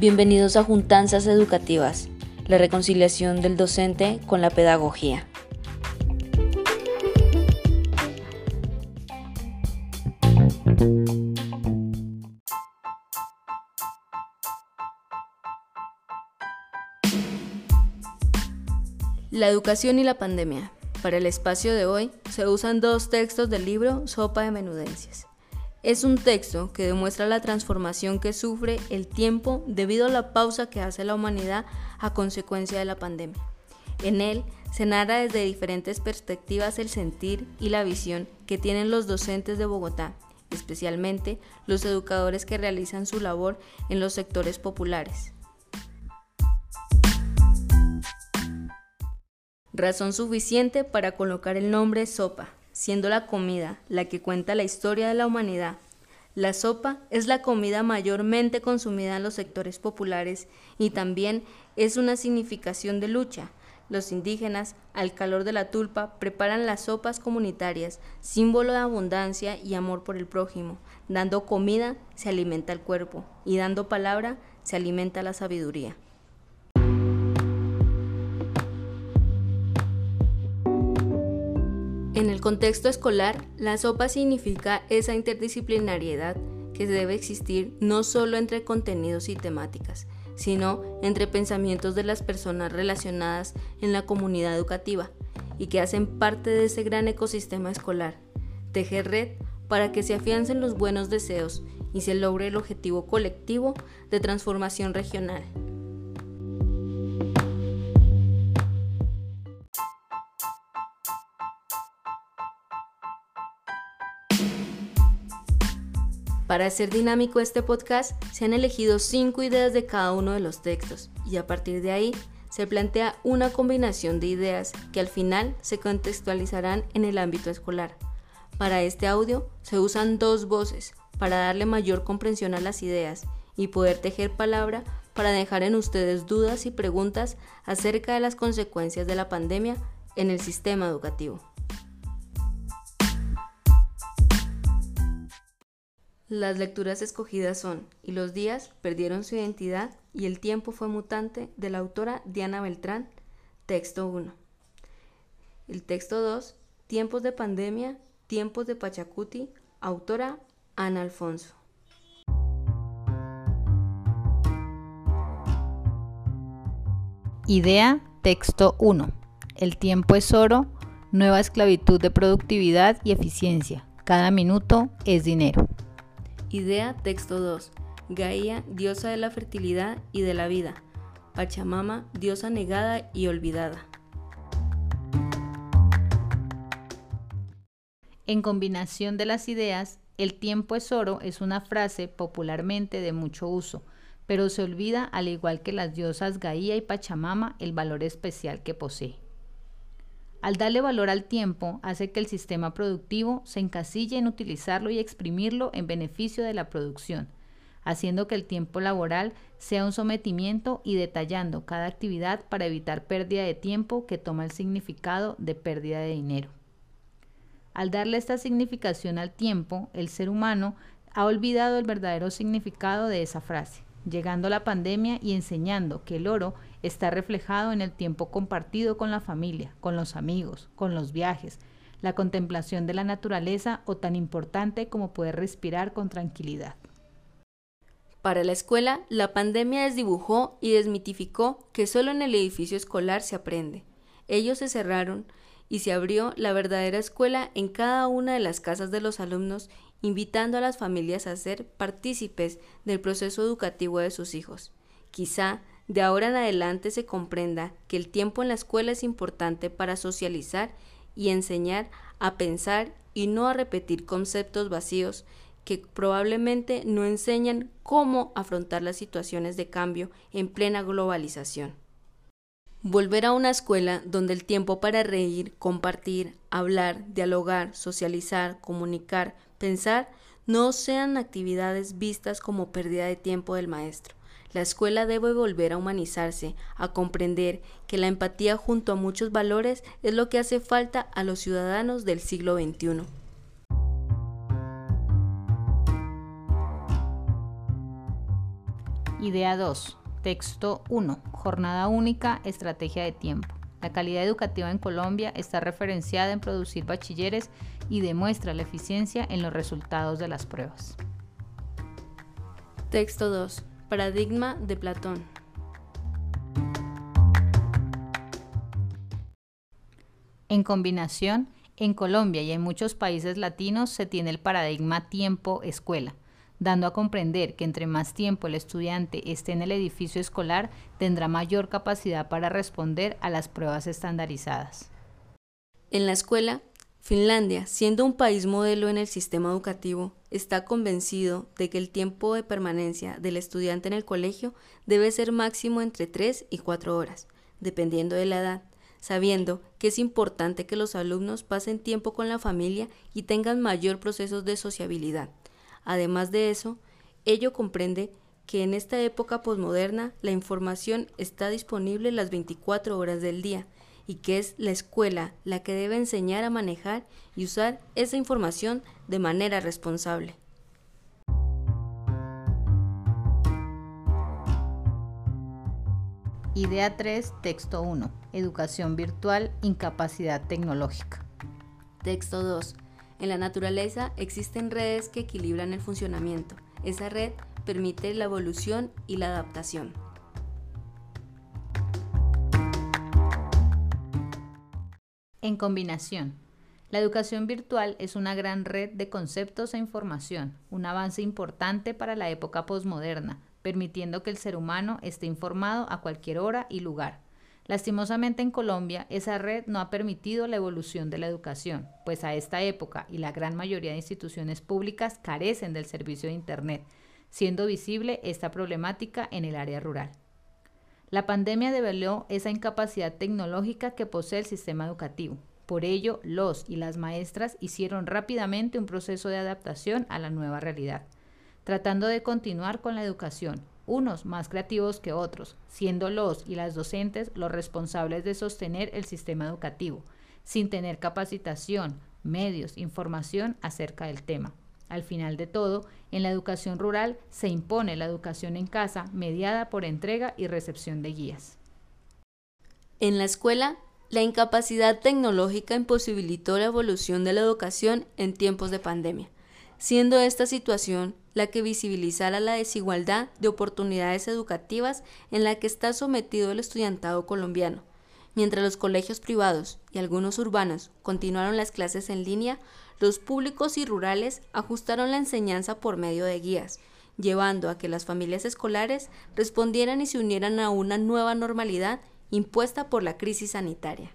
Bienvenidos a Juntanzas Educativas, la reconciliación del docente con la pedagogía. La educación y la pandemia. Para el espacio de hoy se usan dos textos del libro Sopa de Menudencias. Es un texto que demuestra la transformación que sufre el tiempo debido a la pausa que hace la humanidad a consecuencia de la pandemia. En él se narra desde diferentes perspectivas el sentir y la visión que tienen los docentes de Bogotá, especialmente los educadores que realizan su labor en los sectores populares. Razón suficiente para colocar el nombre sopa siendo la comida la que cuenta la historia de la humanidad. La sopa es la comida mayormente consumida en los sectores populares y también es una significación de lucha. Los indígenas, al calor de la tulpa, preparan las sopas comunitarias, símbolo de abundancia y amor por el prójimo. Dando comida se alimenta el cuerpo y dando palabra se alimenta la sabiduría. En el contexto escolar, la sopa significa esa interdisciplinariedad que debe existir no solo entre contenidos y temáticas, sino entre pensamientos de las personas relacionadas en la comunidad educativa y que hacen parte de ese gran ecosistema escolar. Tejer red para que se afiancen los buenos deseos y se logre el objetivo colectivo de transformación regional. Para hacer dinámico este podcast, se han elegido cinco ideas de cada uno de los textos y a partir de ahí se plantea una combinación de ideas que al final se contextualizarán en el ámbito escolar. Para este audio se usan dos voces para darle mayor comprensión a las ideas y poder tejer palabra para dejar en ustedes dudas y preguntas acerca de las consecuencias de la pandemia en el sistema educativo. Las lecturas escogidas son Y los días perdieron su identidad y el tiempo fue mutante de la autora Diana Beltrán, texto 1. El texto 2, Tiempos de pandemia, tiempos de Pachacuti, autora Ana Alfonso. Idea, texto 1. El tiempo es oro, nueva esclavitud de productividad y eficiencia. Cada minuto es dinero. Idea texto 2. Gaia, diosa de la fertilidad y de la vida. Pachamama, diosa negada y olvidada. En combinación de las ideas, el tiempo es oro es una frase popularmente de mucho uso, pero se olvida, al igual que las diosas Gaia y Pachamama, el valor especial que posee. Al darle valor al tiempo, hace que el sistema productivo se encasille en utilizarlo y exprimirlo en beneficio de la producción, haciendo que el tiempo laboral sea un sometimiento y detallando cada actividad para evitar pérdida de tiempo que toma el significado de pérdida de dinero. Al darle esta significación al tiempo, el ser humano ha olvidado el verdadero significado de esa frase llegando la pandemia y enseñando que el oro está reflejado en el tiempo compartido con la familia, con los amigos, con los viajes, la contemplación de la naturaleza o tan importante como poder respirar con tranquilidad. Para la escuela, la pandemia desdibujó y desmitificó que solo en el edificio escolar se aprende. Ellos se cerraron y se abrió la verdadera escuela en cada una de las casas de los alumnos invitando a las familias a ser partícipes del proceso educativo de sus hijos. Quizá de ahora en adelante se comprenda que el tiempo en la escuela es importante para socializar y enseñar a pensar y no a repetir conceptos vacíos que probablemente no enseñan cómo afrontar las situaciones de cambio en plena globalización. Volver a una escuela donde el tiempo para reír, compartir, hablar, dialogar, socializar, comunicar, pensar, no sean actividades vistas como pérdida de tiempo del maestro. La escuela debe volver a humanizarse, a comprender que la empatía junto a muchos valores es lo que hace falta a los ciudadanos del siglo XXI. Idea 2. Texto 1. Jornada única, estrategia de tiempo. La calidad educativa en Colombia está referenciada en producir bachilleres y demuestra la eficiencia en los resultados de las pruebas. Texto 2. Paradigma de Platón. En combinación, en Colombia y en muchos países latinos se tiene el paradigma tiempo-escuela dando a comprender que entre más tiempo el estudiante esté en el edificio escolar, tendrá mayor capacidad para responder a las pruebas estandarizadas. En la escuela, Finlandia, siendo un país modelo en el sistema educativo, está convencido de que el tiempo de permanencia del estudiante en el colegio debe ser máximo entre 3 y 4 horas, dependiendo de la edad, sabiendo que es importante que los alumnos pasen tiempo con la familia y tengan mayor procesos de sociabilidad, Además de eso, ello comprende que en esta época posmoderna la información está disponible las 24 horas del día y que es la escuela la que debe enseñar a manejar y usar esa información de manera responsable. Idea 3, texto 1. Educación virtual, incapacidad tecnológica. Texto 2. En la naturaleza existen redes que equilibran el funcionamiento. Esa red permite la evolución y la adaptación. En combinación, la educación virtual es una gran red de conceptos e información, un avance importante para la época posmoderna, permitiendo que el ser humano esté informado a cualquier hora y lugar Lastimosamente en Colombia, esa red no ha permitido la evolución de la educación, pues a esta época y la gran mayoría de instituciones públicas carecen del servicio de Internet, siendo visible esta problemática en el área rural. La pandemia develó esa incapacidad tecnológica que posee el sistema educativo. Por ello, los y las maestras hicieron rápidamente un proceso de adaptación a la nueva realidad, tratando de continuar con la educación, unos más creativos que otros, siendo los y las docentes los responsables de sostener el sistema educativo, sin tener capacitación, medios, información acerca del tema. Al final de todo, en la educación rural se impone la educación en casa mediada por entrega y recepción de guías. En la escuela, la incapacidad tecnológica imposibilitó la evolución de la educación en tiempos de pandemia, siendo esta situación la que visibilizara la desigualdad de oportunidades educativas en la que está sometido el estudiantado colombiano. Mientras los colegios privados y algunos urbanos continuaron las clases en línea, los públicos y rurales ajustaron la enseñanza por medio de guías, llevando a que las familias escolares respondieran y se unieran a una nueva normalidad impuesta por la crisis sanitaria.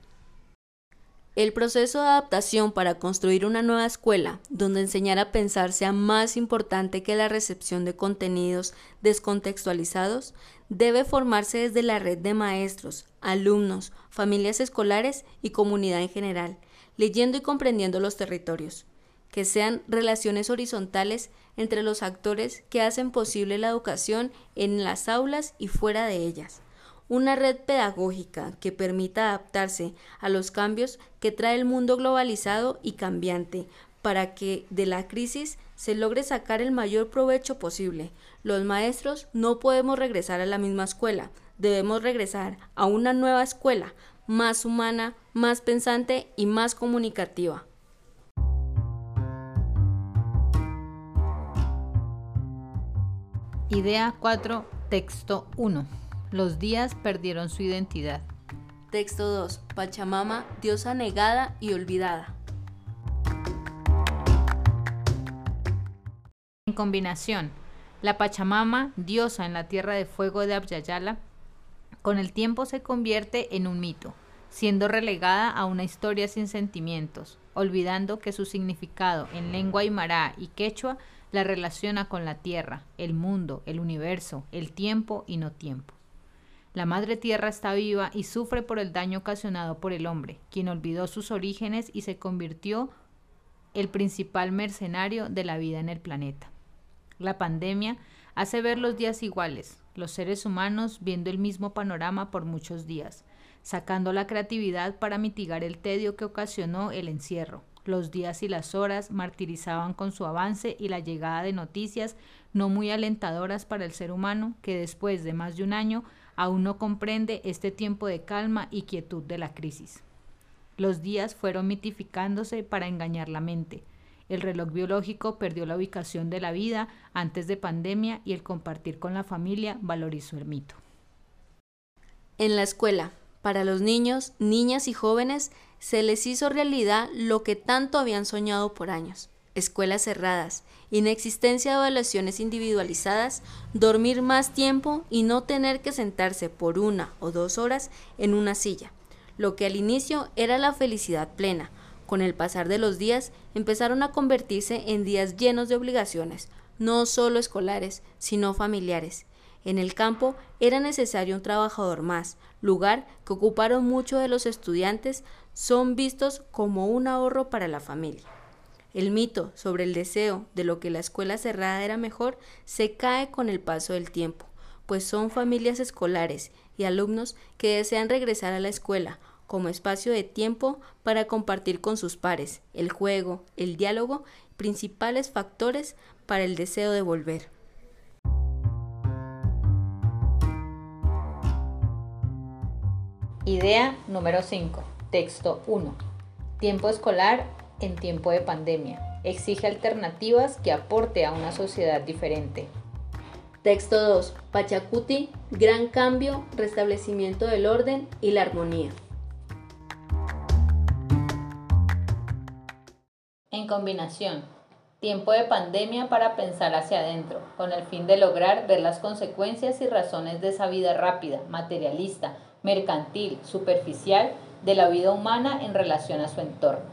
El proceso de adaptación para construir una nueva escuela, donde enseñar a pensar sea más importante que la recepción de contenidos descontextualizados, debe formarse desde la red de maestros, alumnos, familias escolares y comunidad en general, leyendo y comprendiendo los territorios, que sean relaciones horizontales entre los actores que hacen posible la educación en las aulas y fuera de ellas una red pedagógica que permita adaptarse a los cambios que trae el mundo globalizado y cambiante, para que de la crisis se logre sacar el mayor provecho posible. Los maestros no podemos regresar a la misma escuela, debemos regresar a una nueva escuela, más humana, más pensante y más comunicativa. Idea 4, texto 1. Los días perdieron su identidad. Texto 2. Pachamama, diosa negada y olvidada. En combinación, la Pachamama, diosa en la tierra de fuego de Abyayala, con el tiempo se convierte en un mito, siendo relegada a una historia sin sentimientos, olvidando que su significado en lengua aymara y quechua la relaciona con la tierra, el mundo, el universo, el tiempo y no tiempo. La madre tierra está viva y sufre por el daño ocasionado por el hombre, quien olvidó sus orígenes y se convirtió el principal mercenario de la vida en el planeta. La pandemia hace ver los días iguales, los seres humanos viendo el mismo panorama por muchos días, sacando la creatividad para mitigar el tedio que ocasionó el encierro. Los días y las horas martirizaban con su avance y la llegada de noticias no muy alentadoras para el ser humano que después de más de un año aún no comprende este tiempo de calma y quietud de la crisis. Los días fueron mitificándose para engañar la mente, el reloj biológico perdió la ubicación de la vida antes de pandemia y el compartir con la familia valorizó el mito. En la escuela, para los niños, niñas y jóvenes, se les hizo realidad lo que tanto habían soñado por años. Escuelas cerradas, inexistencia de evaluaciones individualizadas, dormir más tiempo y no tener que sentarse por una o dos horas en una silla, lo que al inicio era la felicidad plena, con el pasar de los días empezaron a convertirse en días llenos de obligaciones, no solo escolares, sino familiares. En el campo era necesario un trabajador más, lugar que ocuparon muchos de los estudiantes, son vistos como un ahorro para la familia. El mito sobre el deseo de lo que la escuela cerrada era mejor se cae con el paso del tiempo, pues son familias escolares y alumnos que desean regresar a la escuela como espacio de tiempo para compartir con sus pares, el juego, el diálogo, principales factores para el deseo de volver. Idea número 5. Texto 1. Tiempo escolar en tiempo de pandemia. Exige alternativas que aporte a una sociedad diferente. Texto 2. Pachacuti, gran cambio, restablecimiento del orden y la armonía. En combinación, tiempo de pandemia para pensar hacia adentro, con el fin de lograr ver las consecuencias y razones de esa vida rápida, materialista, mercantil, superficial de la vida humana en relación a su entorno.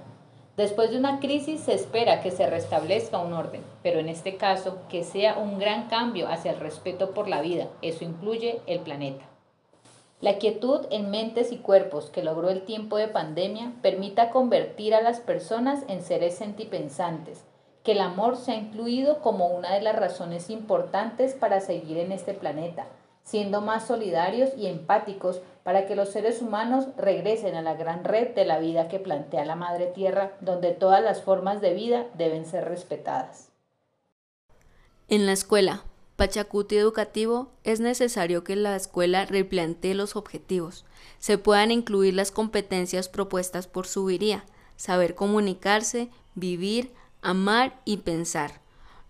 Después de una crisis se espera que se restablezca un orden, pero en este caso que sea un gran cambio hacia el respeto por la vida. Eso incluye el planeta. La quietud en mentes y cuerpos que logró el tiempo de pandemia permita convertir a las personas en seres sentipensantes, que el amor se ha incluido como una de las razones importantes para seguir en este planeta, siendo más solidarios y empáticos para que los seres humanos regresen a la gran red de la vida que plantea la Madre Tierra, donde todas las formas de vida deben ser respetadas. En la escuela, Pachacuti educativo, es necesario que la escuela replantee los objetivos, se puedan incluir las competencias propuestas por Subiría, saber comunicarse, vivir, amar y pensar,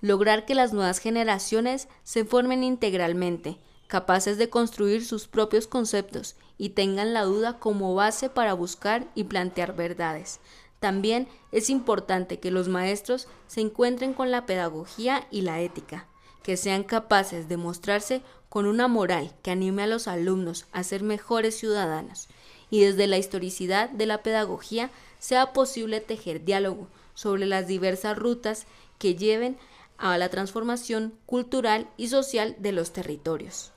lograr que las nuevas generaciones se formen integralmente, capaces de construir sus propios conceptos y tengan la duda como base para buscar y plantear verdades. También es importante que los maestros se encuentren con la pedagogía y la ética, que sean capaces de mostrarse con una moral que anime a los alumnos a ser mejores ciudadanos y desde la historicidad de la pedagogía sea posible tejer diálogo sobre las diversas rutas que lleven a la transformación cultural y social de los territorios.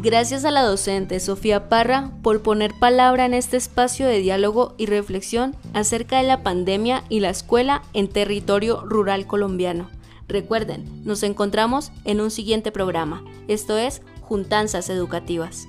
Gracias a la docente Sofía Parra por poner palabra en este espacio de diálogo y reflexión acerca de la pandemia y la escuela en territorio rural colombiano. Recuerden, nos encontramos en un siguiente programa. Esto es Juntanzas Educativas.